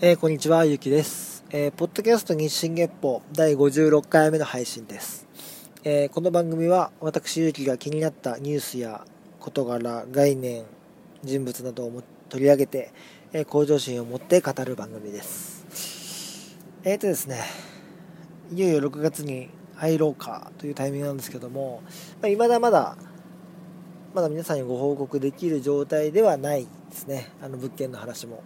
えー、こんにちは、ゆきです。えー、ポッドキャスト日進月報第56回目の配信です。えー、この番組は私、ゆきが気になったニュースや事柄、概念、人物などを取り上げて、え向上心を持って語る番組です。えっ、とですね、いよいよ6月に入ろうかというタイミングなんですけども、まあ、未だまだ、まだ皆さんにご報告できる状態ではないですね、あの物件の話も。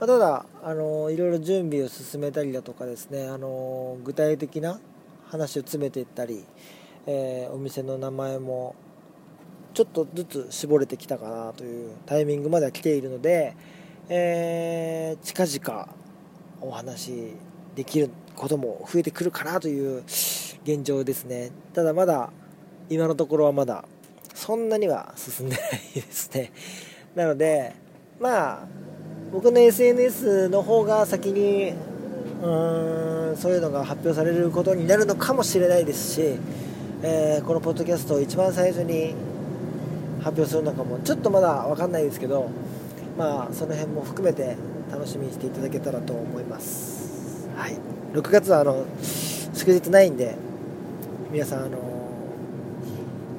まあ、ただあのいろいろ準備を進めたりだとかですねあの具体的な話を詰めていったり、えー、お店の名前もちょっとずつ絞れてきたかなというタイミングまでは来ているので、えー、近々お話できることも増えてくるかなという現状ですね。ただまだ今のところはまだそんなには進んでないですね。なのでまあ僕の SNS の方が先にうーんそういうのが発表されることになるのかもしれないですし、えー、このポッドキャストを一番最初に発表するのかもちょっとまだ分かんないですけどまあその辺も含めて楽しみにしていただけたらと思います。はい。6月はあの祝日ないんで皆さんあの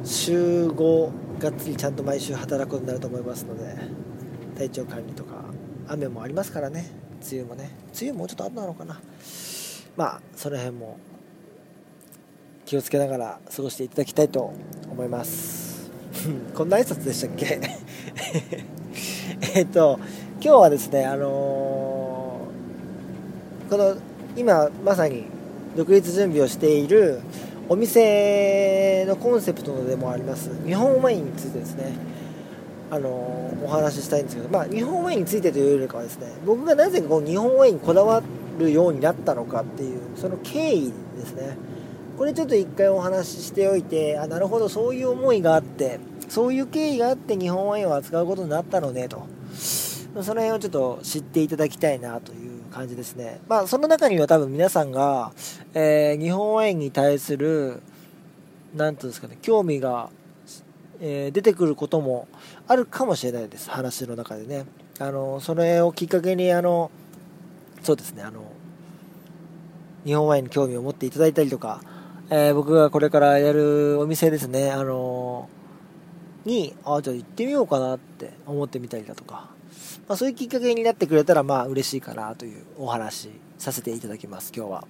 週5がっつりちゃんと毎週働くことになると思いますので体調管理とか。雨もありますからね。梅雨もね。梅雨もうちょっとあったのかな。まあその辺も気をつけながら過ごしていただきたいと思います。こんな挨拶でしたっけ？えっと今日はですねあのー、この今まさに独立準備をしているお店のコンセプトでもあります日本ワインについてですね。あのお話ししたいんですけど、まあ、日本ワインについてというよりかはですね僕がなぜこう日本ワインにこだわるようになったのかっていうその経緯ですね。これちょっと一回お話ししておいてあなるほどそういう思いがあってそういう経緯があって日本ワインを扱うことになったのねと。その辺をちょっと知っていただきたいなという感じですね。まあその中には多分皆さんが、えー、日本ワインに対する何ていうんですかね興味がえー、出てくることもあるかもしれないです、話の中でね。あのそれをきっかけにあのそうですねあの日本ワインに興味を持っていただいたりとか、えー、僕がこれからやるお店ですねあのにあじゃあ行ってみようかなって思ってみたりだとか、まあ、そういうきっかけになってくれたらまあ嬉しいかなというお話させていただきます今日は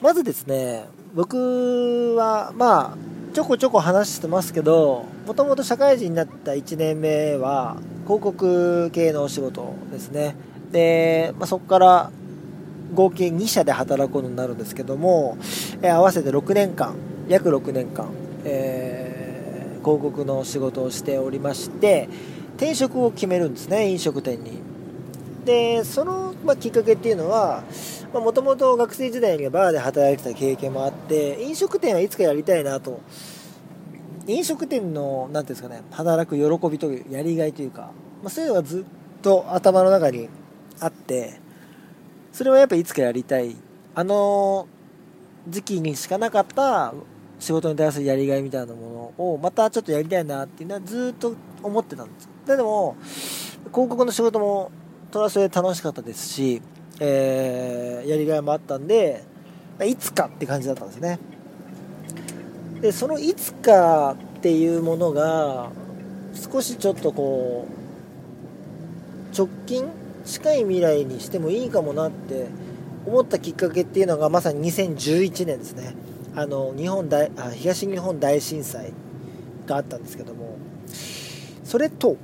まずですね僕はまあちょこちょこ話してますけどもともと社会人になった1年目は広告系のお仕事ですね。で、まあ、そこから合計2社で働くことになるんですけども、えー、合わせて6年間約6年間、えー、広告の仕事をしておりまして転職を決めるんですね飲食店に。でその、まあ、きっかけっていうのはもともと学生時代にはバーで働いてた経験もあって飲食店はいつかやりたいなと。飲食店の何ていうんですかね働く喜びというやりがいというか、まあ、そういうのがずっと頭の中にあってそれはやっぱいつかやりたい。あの時期にしかなかった仕事に対するやりがいみたいなものをまたちょっとやりたいなっていうのはずっと思ってたんです。でも広告の仕事もそれはそれで楽しかったですしえー、やりがいもあったんで、いつかって感じだったんですね。で、そのいつかっていうものが、少しちょっとこう、直近近い未来にしてもいいかもなって思ったきっかけっていうのがまさに2011年ですね。あの、日本大、あ東日本大震災があったんですけども、それと、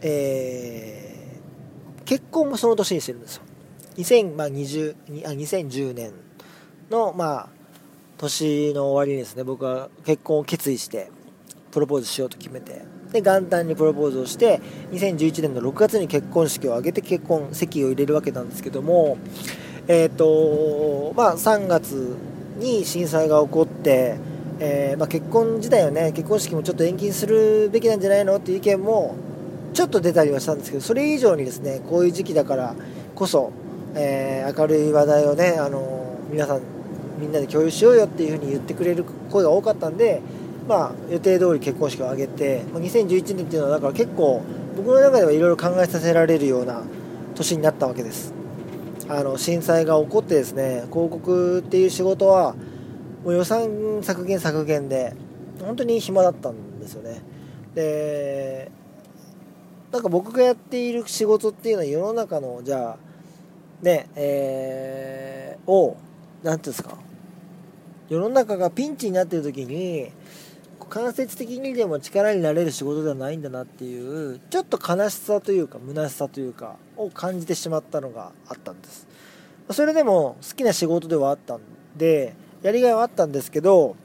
えー、結婚もその年にしてるんですよ。2020あ2010年の、まあ、年の終わりにですね僕は結婚を決意してプロポーズしようと決めてで元旦にプロポーズをして2011年の6月に結婚式を挙げて結婚籍を入れるわけなんですけどもえっ、ー、とまあ3月に震災が起こって、えー、まあ、結婚自体はね結婚式もちょっと延期するべきなんじゃないのっていう意見もちょっと出たりはしたんですけどそれ以上にですねこういう時期だからこそえー、明るい話題をね、あの皆さんみんなで共有しようよっていう風に言ってくれる声が多かったんで、まあ、予定通り結婚式を挙げて、まあ、2011年っていうのはだから結構僕の中ではいろいろ考えさせられるような年になったわけです。あの震災が起こってですね広告っていう仕事はもう予算削減削減で本当に暇だったんですよね。でなんか僕がやっている仕事っていうのは世の中のじゃあねえー、を何ていうんですか世の中がピンチになってる時に間接的にでも力になれる仕事ではないんだなっていうちょっと悲しさというか虚しさというかを感じてしまったのがあったんです。それでも好きな仕事ではあったんでやりがいはあったんですけど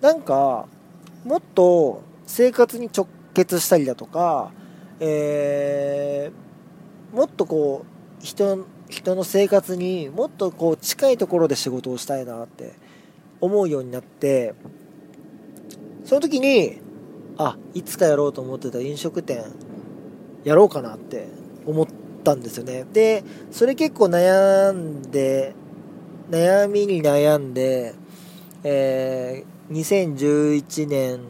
なんかもっと生活に直結したりだとか、えー、もっとこう人人の生活にもっとこう近いところで仕事をしたいなって思うようになってその時にあいつかやろうと思ってた飲食店やろうかなって思ったんですよね。でそれ結構悩んで悩みに悩んで、えー、2011年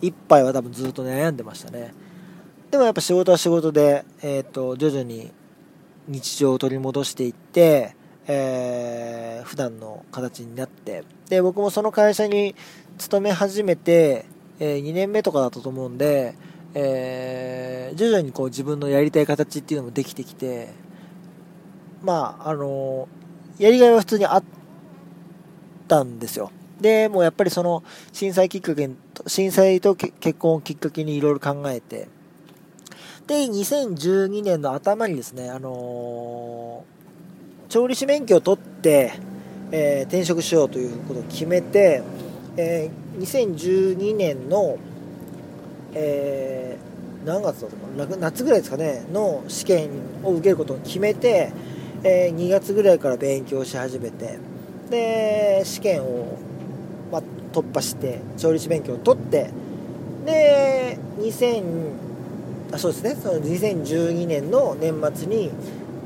いっぱいは多分ずっと悩んでましたね。でもやっぱ仕事は仕事で、えーと、と徐々に日常を取り戻していってえー、普段の形になってで僕もその会社に勤め始めて、えー、2年目とかだったと思うんで、えー、徐々にこう自分のやりたい形っていうのもできてきてまああのやりがいは普通にあったんですよ。でもうやっぱりその震災きっかけ震災と結婚をきっかけにいろいろ考えてで2012年の頭にですねあのー調理師免許を取って、えー、転職しようということを決めて、えー、2012年の、えー、何月だったかな夏ぐらいですかねの試験を受けることを決めて、えー、2月ぐらいから勉強し始めてで試験を、まあ、突破して調理師免許を取ってで2000あそうですね。その2012年の年末に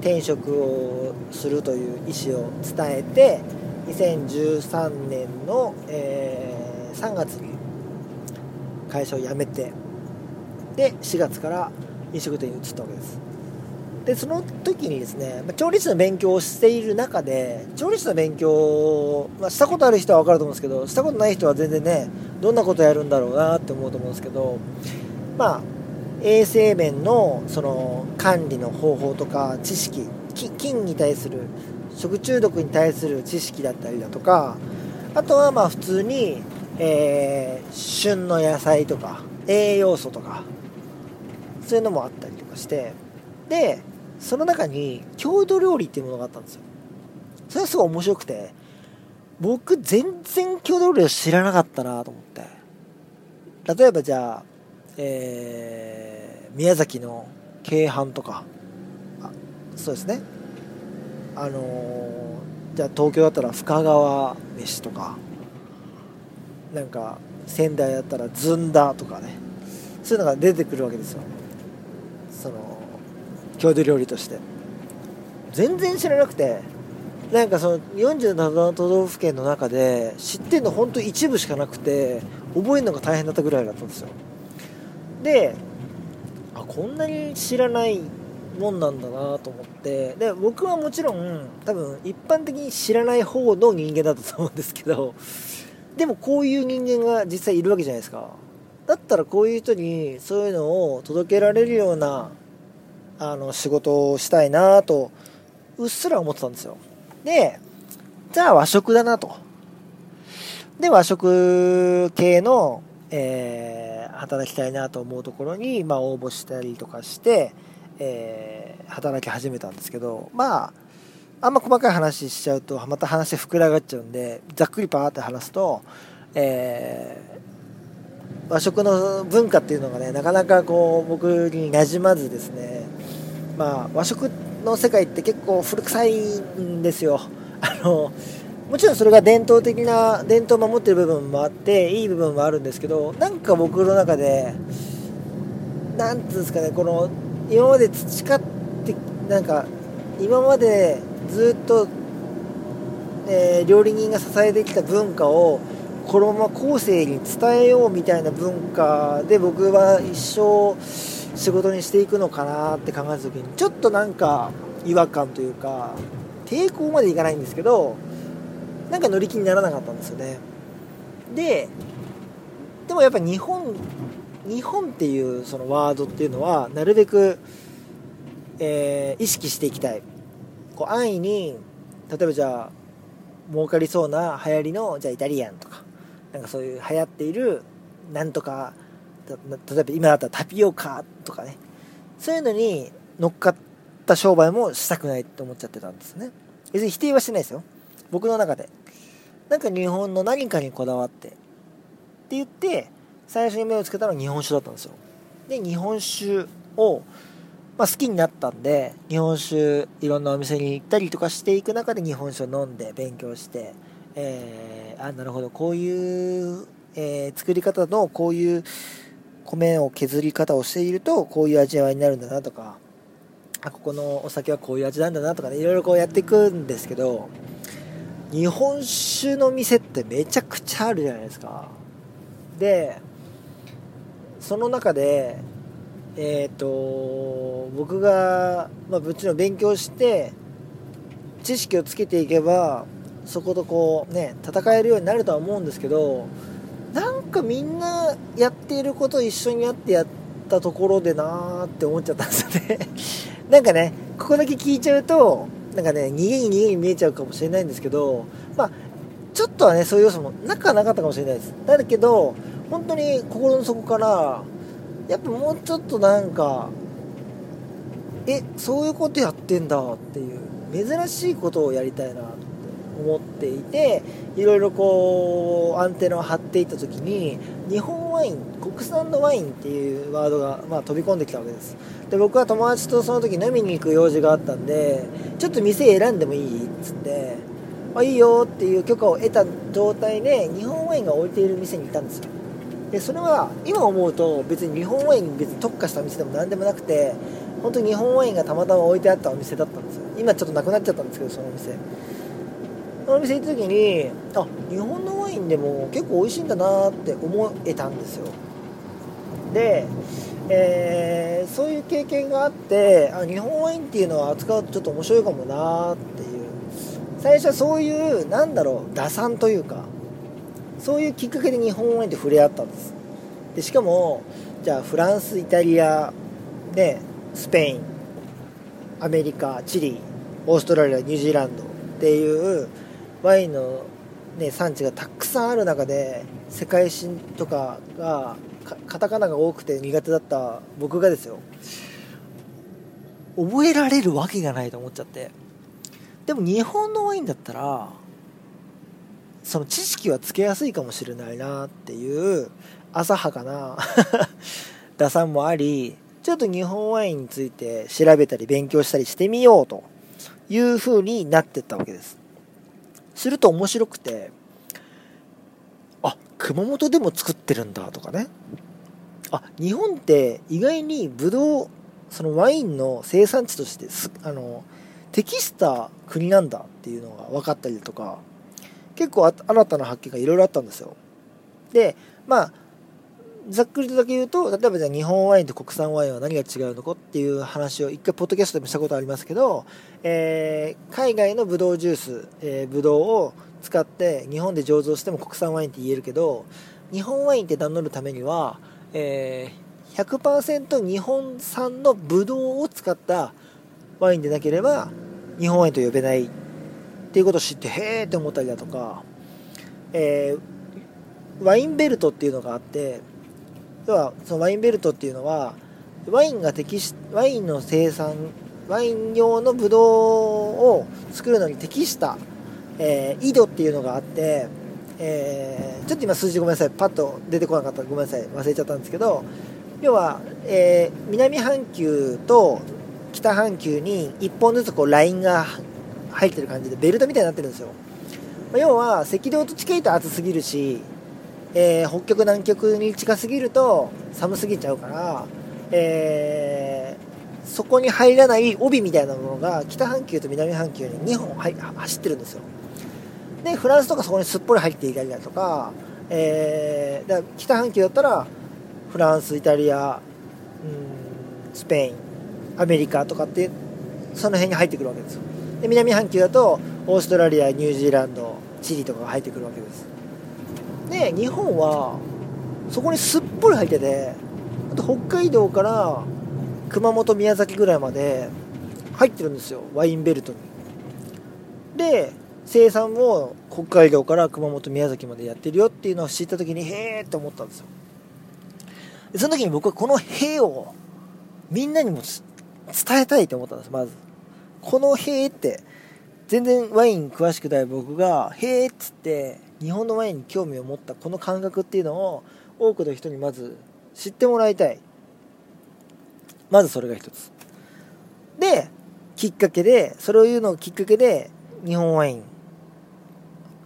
転職をするという意思を伝えて2013年の、えー、3月に会社を辞めてで4月から飲食店に移ったわけです。でその時にですね調理師の勉強をしている中で調理師の勉強、まあ、したことある人は分かると思うんですけどしたことない人は全然ねどんなことやるんだろうなって思うと思うんですけどまあ衛生面のその管理の方法とか知識菌に対する食中毒に対する知識だったりだとかあとはまあ普通に、えー、旬の野菜とか栄養素とかそういうのもあったりとかしてでその中に郷土料理っていうものがあったんですよ。それはすごい面白くて僕全然郷土料理を知らなかったなと思って。例えばじゃあえー宮崎の京阪とかそうですね。あのー、じゃあ東京だったら深川飯とかなんか仙台だったらずんだとかね。そういうのが出てくるわけですよ。その郷土料理として。全然知らなくてなんかその47都道府県の中で知ってるの本当一部しかなくて覚えるのが大変だったぐらいだったんですよ。であこんなに知らないもんなんだなと思ってで僕はもちろん多分一般的に知らない方の人間だったと思うんですけど でもこういう人間が実際いるわけじゃないですか。だったらこういう人にそういうのを届けられるようなあの仕事をしたいなとうっすら思ってたんですよ。でじゃあ和食だなと。で和食系のえー、働きたいなと思うところに、まあ、応募したりとかして、えー、働き始めたんですけどまああんま細かい話しちゃうとまた話膨らがっちゃうんでざっくりパーって話すと、えー、和食の文化っていうのがねなかなかこう僕になじまずですねまあ和食の世界って結構古臭いんですよ。あのもちろんそれが伝統的な伝統を守ってる部分もあっていい部分もあるんですけどなんか僕の中で何ていうんですかねこの今まで培ってなんか今までずっと、えー、料理人が支えてきた文化をこのまま後世に伝えようみたいな文化で僕は一生仕事にしていくのかなって考えた時にちょっとなんか違和感というか抵抗までいかないんですけどなんか乗り気にならなかったんですよね。ででもやっぱ日本日本っていうそのワードっていうのはなるべく、えー、意識していきたい。こう安易に例えばじゃあ儲かりそうな流行りのじゃあイタリアンとかなんかそういう流行っているなんとか例えば今だったらタピオカとかね。そういうのに乗っかった商売もしたくないって思っちゃってたんですね。別に否定はしてないですよ。僕の中で。なんか日本の何かにこだわってって言って最初に目をつけたのは日本酒だったんですよ。で日本酒を、まあ、好きになったんで日本酒いろんなお店に行ったりとかしていく中で日本酒を飲んで勉強してえー、あなるほどこういう、えー、作り方のこういう米を削り方をしているとこういう味わいになるんだなとかあここのお酒はこういう味なんだなとかねいろいろこうやっていくんですけど日本酒の店ってめちゃくちゃあるじゃないですか。でその中でえっ、ー、と僕が、まあ、もちろん勉強して知識をつけていけばそことこうね戦えるようになるとは思うんですけどなんかみんなやっていること一緒にやってやったところでなーって思っちゃったんですよね。なんかねここだけ聞いちゃうとなんかね逃げに逃げに見えちゃうかもしれないんですけどまあちょっとはねそういう要素もなくはなかったかもしれないです。だけど本当に心の底からやっぱもうちょっとなんかえそういうことやってんだっていう珍しいことをやりたいなっ思っていていろいろこうアンテナを張っていった時に日本ワイン国産のワインっていうワードが、まあ、飛び込んできたわけです。で僕は友達とその時飲みに行く用事があったんでちょっと店選んでもいいっつってあいいよっていう許可を得た状態で日本ワインが置いている店に行ったんですよ。でそれは今思うと別に日本ワインに別に特化した店でも何でもなくて本当に日本ワインがたまたま置いてあったお店だったんですよ。今ちょっとなくなっちゃったんですけどそのお店。お店行った時にあ日本のワインでも結構美味しいんだなって思えたんですよ。で、えー、そういう経験があってあ日本ワインっていうのは扱うとちょっと面白いかもなっていう。最初はそういうなんだろう打算というかそういうきっかけで日本ワインって触れ合ったんです。でしかもじゃあフランスイタリアでスペインアメリカチリオーストラリアニュージーランドっていうワインの、ね、産地がたくさんある中で世界史とかがカタカナが多くて苦手だった僕がですよ。覚えられるわけがないと思っちゃって。でも日本のワインだったらその知識はつけやすいかもしれないなっていう浅はかな 打算もありちょっと日本ワインについて調べたり勉強したりしてみようという風になってったわけです。すると面白くてあ熊本でも作ってるんだとかね。あ日本って意外にブドウそのワインの生産地としてあの適した国なんだっていうのが分かったりとか結構新たな発見がいろいろあったんですよ。でまあざっくりとだけ言うと例えばじゃあ日本ワインと国産ワインは何が違うのかっていう話を一回ポッドキャストでもしたことありますけど、えー、海外のブドウジュース、えー、ブドウを使って日本で醸造しても国産ワインって言えるけど日本ワインって名乗るためには、えー、100%日本産のブドウを使ったワインでなければ日本ワインと呼べないっていうことを知ってへえって思ったりだとか、えー、ワインベルトっていうのがあって要はそのワインベルトっていうのはワインが適しワインの生産ワイン用のブドウを作るのに適した、えー、井戸っていうのがあって、えー、ちょっと今数字ごめんなさい。パッと出てこなかった。ごめんなさい。忘れちゃったんですけど要は、えー、南半球と北半球に1本ずつこうラインが入ってる感じでベルトみたいになってるんですよ、まあ、要は赤道と近いと暑すぎるしえー、北極南極に近すぎると寒すぎちゃうから、えー、そこに入らない帯みたいなものが北半球と南半球に2本走ってるんですよ。でフランスとかそこにすっぽり入っていたりだとか,、えー、だから北半球だったらフランスイタリアうんスペインアメリカとかってその辺に入ってくるわけですよ。で南半球だとオーストラリアニュージーランドチリとかが入ってくるわけです。で日本はそこにすっぽり入っててあと北海道から熊本宮崎ぐらいまで入ってるんですよワインベルトに。で生産も北海道から熊本宮崎までやってるよっていうのを知った時にへえって思ったんですよ。でその時に僕はこの「へえ」をみんなにも伝えたいと思ったんですまず。この「へえ」って全然ワイン詳しくない僕が「へえ」っつって日本のワインに興味を持ったこの感覚っていうのを多くの人にまず知ってもらいたい。まずそれが一つ。できっかけでそれを言うのをきっかけで日本ワイン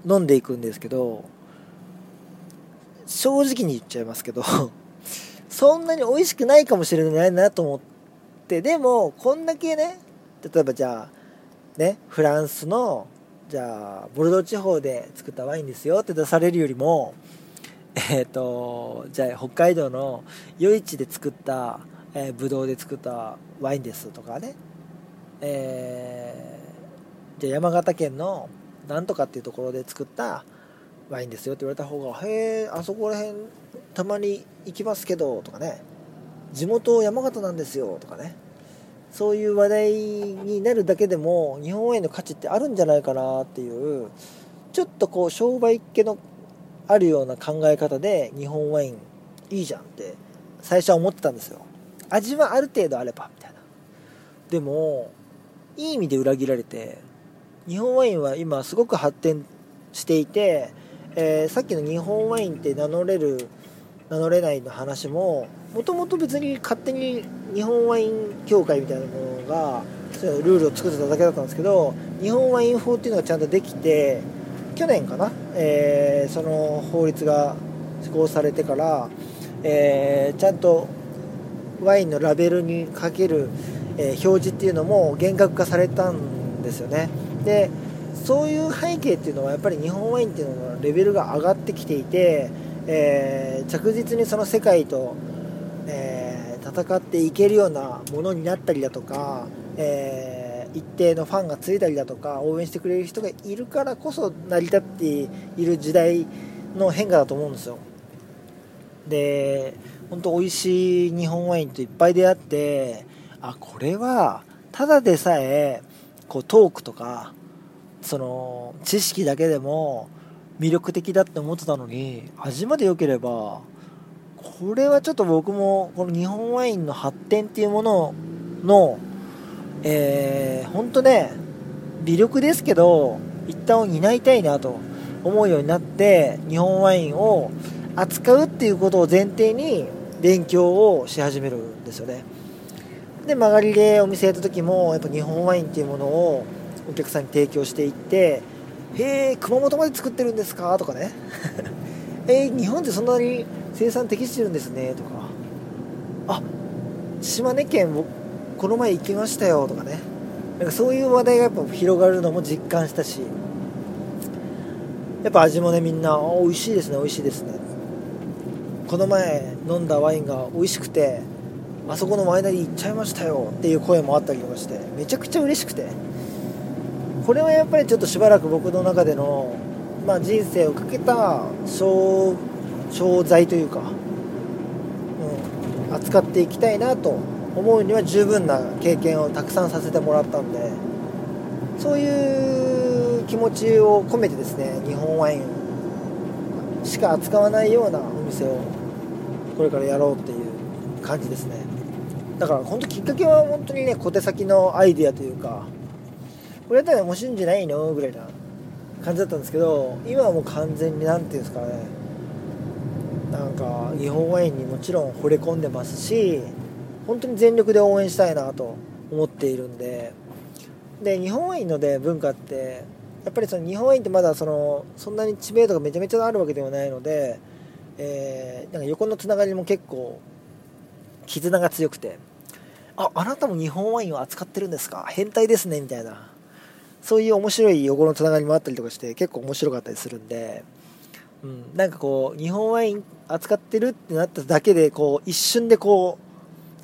飲んでいくんですけど正直に言っちゃいますけど そんなに美味しくないかもしれないなと思ってでもこんだけね例えばじゃあねフランスのじゃあボルドー地方で作ったワインですよって出されるよりもえっ、ー、とじゃあ北海道の余市で作った、えー、ブドウで作ったワインですとかね。えー、じゃあ山形県のなんとかっていうところで作ったワインですよって言われた方が「へえあそこら辺たまに行きますけど」とかね「地元山形なんですよ」とかね。そういう話題になるだけでも日本ワインの価値ってあるんじゃないかなっていうちょっとこう商売っ気のあるような考え方で日本ワインいいじゃんって最初は思ってたんですよ味はある程度あればみたいな。でもいい意味で裏切られて日本ワインは今すごく発展していて、えー、さっきの日本ワインって名乗れる名乗れないの話ももともと別に勝手に日本ワイン協会みたいなものがそううルールを作ってただけだったんですけど日本ワイン法っていうのがちゃんとできて去年かな、えー、その法律が施行されてから、えー、ちゃんとワインのラベルにかける、えー、表示っていうのも厳格化されたんですよね。でそういう背景っていうのはやっぱり日本ワインっていうののレベルが上がってきていて、えー、着実にその世界と、戦っていけるようなものになったりだとか、えー、一定のファンがついたりだとか応援してくれる人がいるからこそ成り立っている時代の変化だと思うんですよ。で本当美味しい日本ワインといっぱい出会ってあこれはただでさえこうトークとかその知識だけでも魅力的だって思ってたのに味まで良ければこれはちょっと僕もこの日本ワインの発展っていうもののえー、本当ね微力ですけど一旦を担いたいなと思うようになって日本ワインを扱うっていうことを前提に勉強をし始めるんですよねで曲がりでお店やった時もやっぱ日本ワインっていうものをお客さんに提供していって「へえ熊本まで作ってるんですか?」とかね「えー、日本ってそんなに生産適してるんですね」とか「あ島根県この前行きましたよ」とかね。なんかそういう話題がやっぱ広がるのも実感したし。やっぱ味もねみんな「美味しいですね美味しいですね」この前飲んだワインが美味しくてあそこのワイナリー行っちゃいましたよっていう声もあったりとかしてめちゃくちゃ嬉しくて。これはやっぱりちょっとしばらく僕の中での、まあ、人生をかけた商商材というか、うん、扱っていきたいなと思うには十分な経験をたくさんさせてもらったんでそういう気持ちを込めてですね日本ワインしか扱わないようなお店をこれからやろうっていう感じですね。だから本当きっかけは本当にね小手先のアイデアというかこれやったら面白いんじゃないのぐらいな感じだったんですけど今はもう完全に何て言うんですかねなんか日本ワインにもちろん惚れ込んでますし本当に全力で応援したいなと思っているんで。で日本ワインので文化ってやっぱりその日本ワインってまだそのそんなに知名度がめちゃめちゃあるわけではないので、えー、なんか横のつながりも結構絆が強くてああなたも日本ワインを扱ってるんですか？変態ですねみたいな。そういう面白い横のつながりもあったりとかして結構面白かったりするんで、うん、なんかこう日本ワイン扱ってるってなっただけでこう一瞬でこ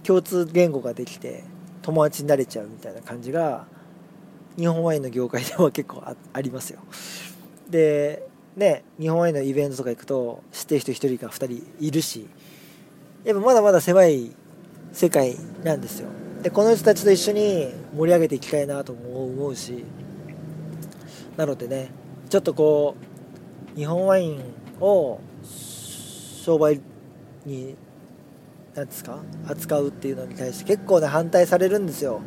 う共通言語ができて友達になれちゃうみたいな感じが日本ワインの業界では結構ありますよ。でね日本ワインのイベントとか行くと知ってる人1人か2人いるしやっぱまだまだ狭い世界なんですよ。でこの人たちと一緒に盛り上げていきたいなとも思うしなのでねちょっとこう日本ワインを商売に何ですか？扱うっていうのに対して結構ね反対されるんですよ。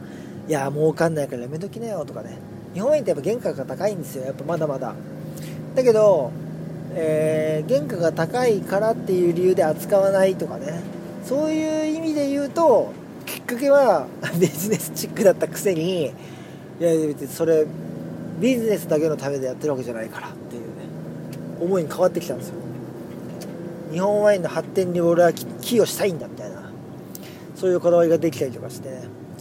いや儲かんないからやめときなよとかね。日本円ってやっぱ原価が高いんですよ。やっぱまだまだ。だけど、えー、原価が高いからっていう理由で扱わないとかね。そういう意味で言うときっかけは ビジネスチックだったくせにいや別にそれビジネスだけのためでやってるわけじゃないから。思いに変わってきたんですよ。日本ワインの発展に俺は寄与したいんだみたいな。そういうこだわりができたりとかして、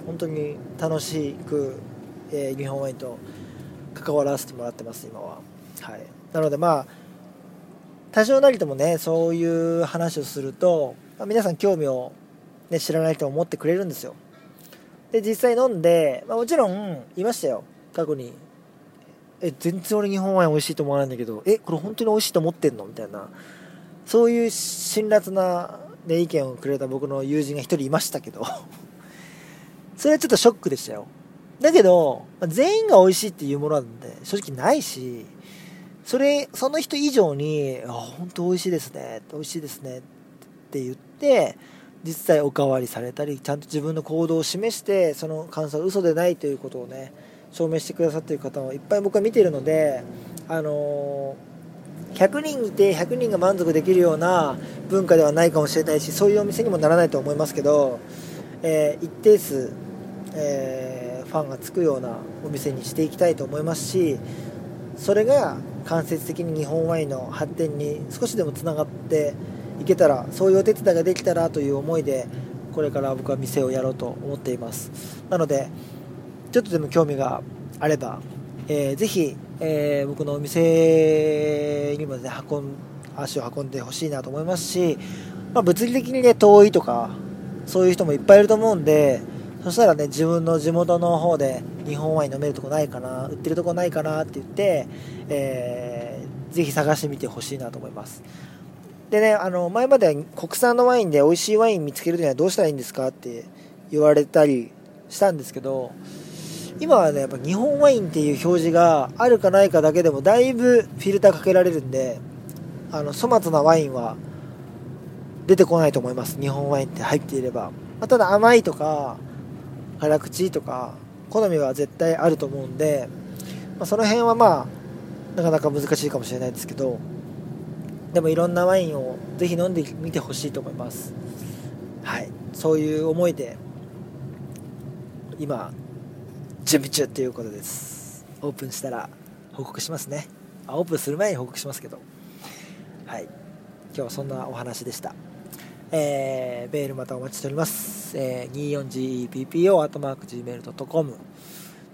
本当に楽しく、えー、日本ワインと関わらせてもらってます今は。はい。なのでまあ多少なりともねそういう話をすると、まあ、皆さん興味を、ね、知らない人も持ってくれるんですよ。で実際飲んで、まあ、もちろんいましたよ。過去にえ全然俺日本ワイン美味しいと思わないんだけどえこれ本当に美味しいと思ってんの？みたいな。そういう辛辣な、ね、意見をくれた僕の友人が1人いましたけど。それはちょっとショックでしたよ。だけど全員が美味しいっていうものなんで正直ないしそれその人以上に「あ本当美味しいですね美味しいですね」って言って実際おかわりされたりちゃんと自分の行動を示してその感想が嘘でないということをね証明してくださっている方もいっぱい僕は見てるのであの100人いて100人が満足できるような文化ではないかもしれないしそういうお店にもならないと思いますけど、えー、一定数、えー、ファンがつくようなお店にしていきたいと思いますしそれが間接的に日本ワインの発展に少しでもつながっていけたらそういうお手伝いができたらという思いでこれから僕は店をやろうと思っています。なのでちょっとでも興味があれば、えー、ぜひえー、僕のお店にもね運ん足を運んでほしいなと思いますし、まあ、物理的にね遠いとかそういう人もいっぱいいると思うんでそしたらね自分の地元の方で日本ワイン飲めるとこないかな売ってるとこないかなって言って、えー、ぜひ探してみてほしいなと思います。でねあの前まで国産のワインで美味しいワイン見つけるにはどうしたらいいんですかって言われたりしたんですけど今はねやっぱ日本ワインっていう表示があるかないかだけでもだいぶフィルターかけられるんであの粗末なワインは出てこないと思います。日本ワインって入っていれば、まあ、ただ甘いとか辛口とか好みは絶対あると思うんで、まあ、その辺はまあなかなか難しいかもしれないですけどでもいろんなワインをぜひ飲んでみてほしいと思います。はい。そういう思いで今準備中ということです。オープンしたら報告しますね。あオープンする前に報告しますけど。はい。今日はそんなお話でした。えー、メールまたお待ちしております、えー、24GPPO.gmail.com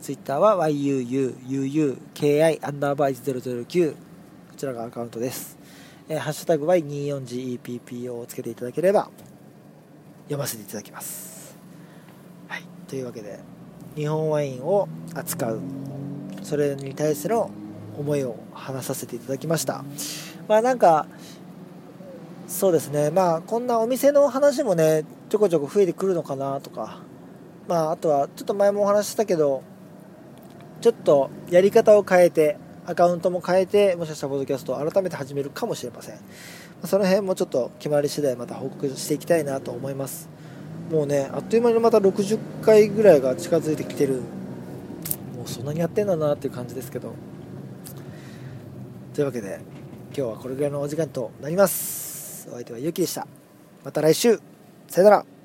ツイッターは yuuuuki アンダーバー1009こちらがアカウントです、えー、ハッシュタグは 24geppo をつけていただければ読ませていただきます。はい。というわけで日本ワインを扱う。それに対する思いを話させていただきました。まあなんかそうですね。まあこんなお店の話もねちょこちょこ増えてくるのかなとか。まああとはちょっと前もお話ししたけどちょっとやり方を変えてアカウントも変えてもしかしたらポッドキャストを改めて始めるかもしれません。その辺もちょっと決まり次第また報告していきたいなと思います。もうねあっという間にまた60回ぐらいが近づいてきてる。もうそんなにやってんだなっていう感じですけど。というわけで今日はこれぐらいのお時間となります。お相手はゆうきでした。また来週。さよなら。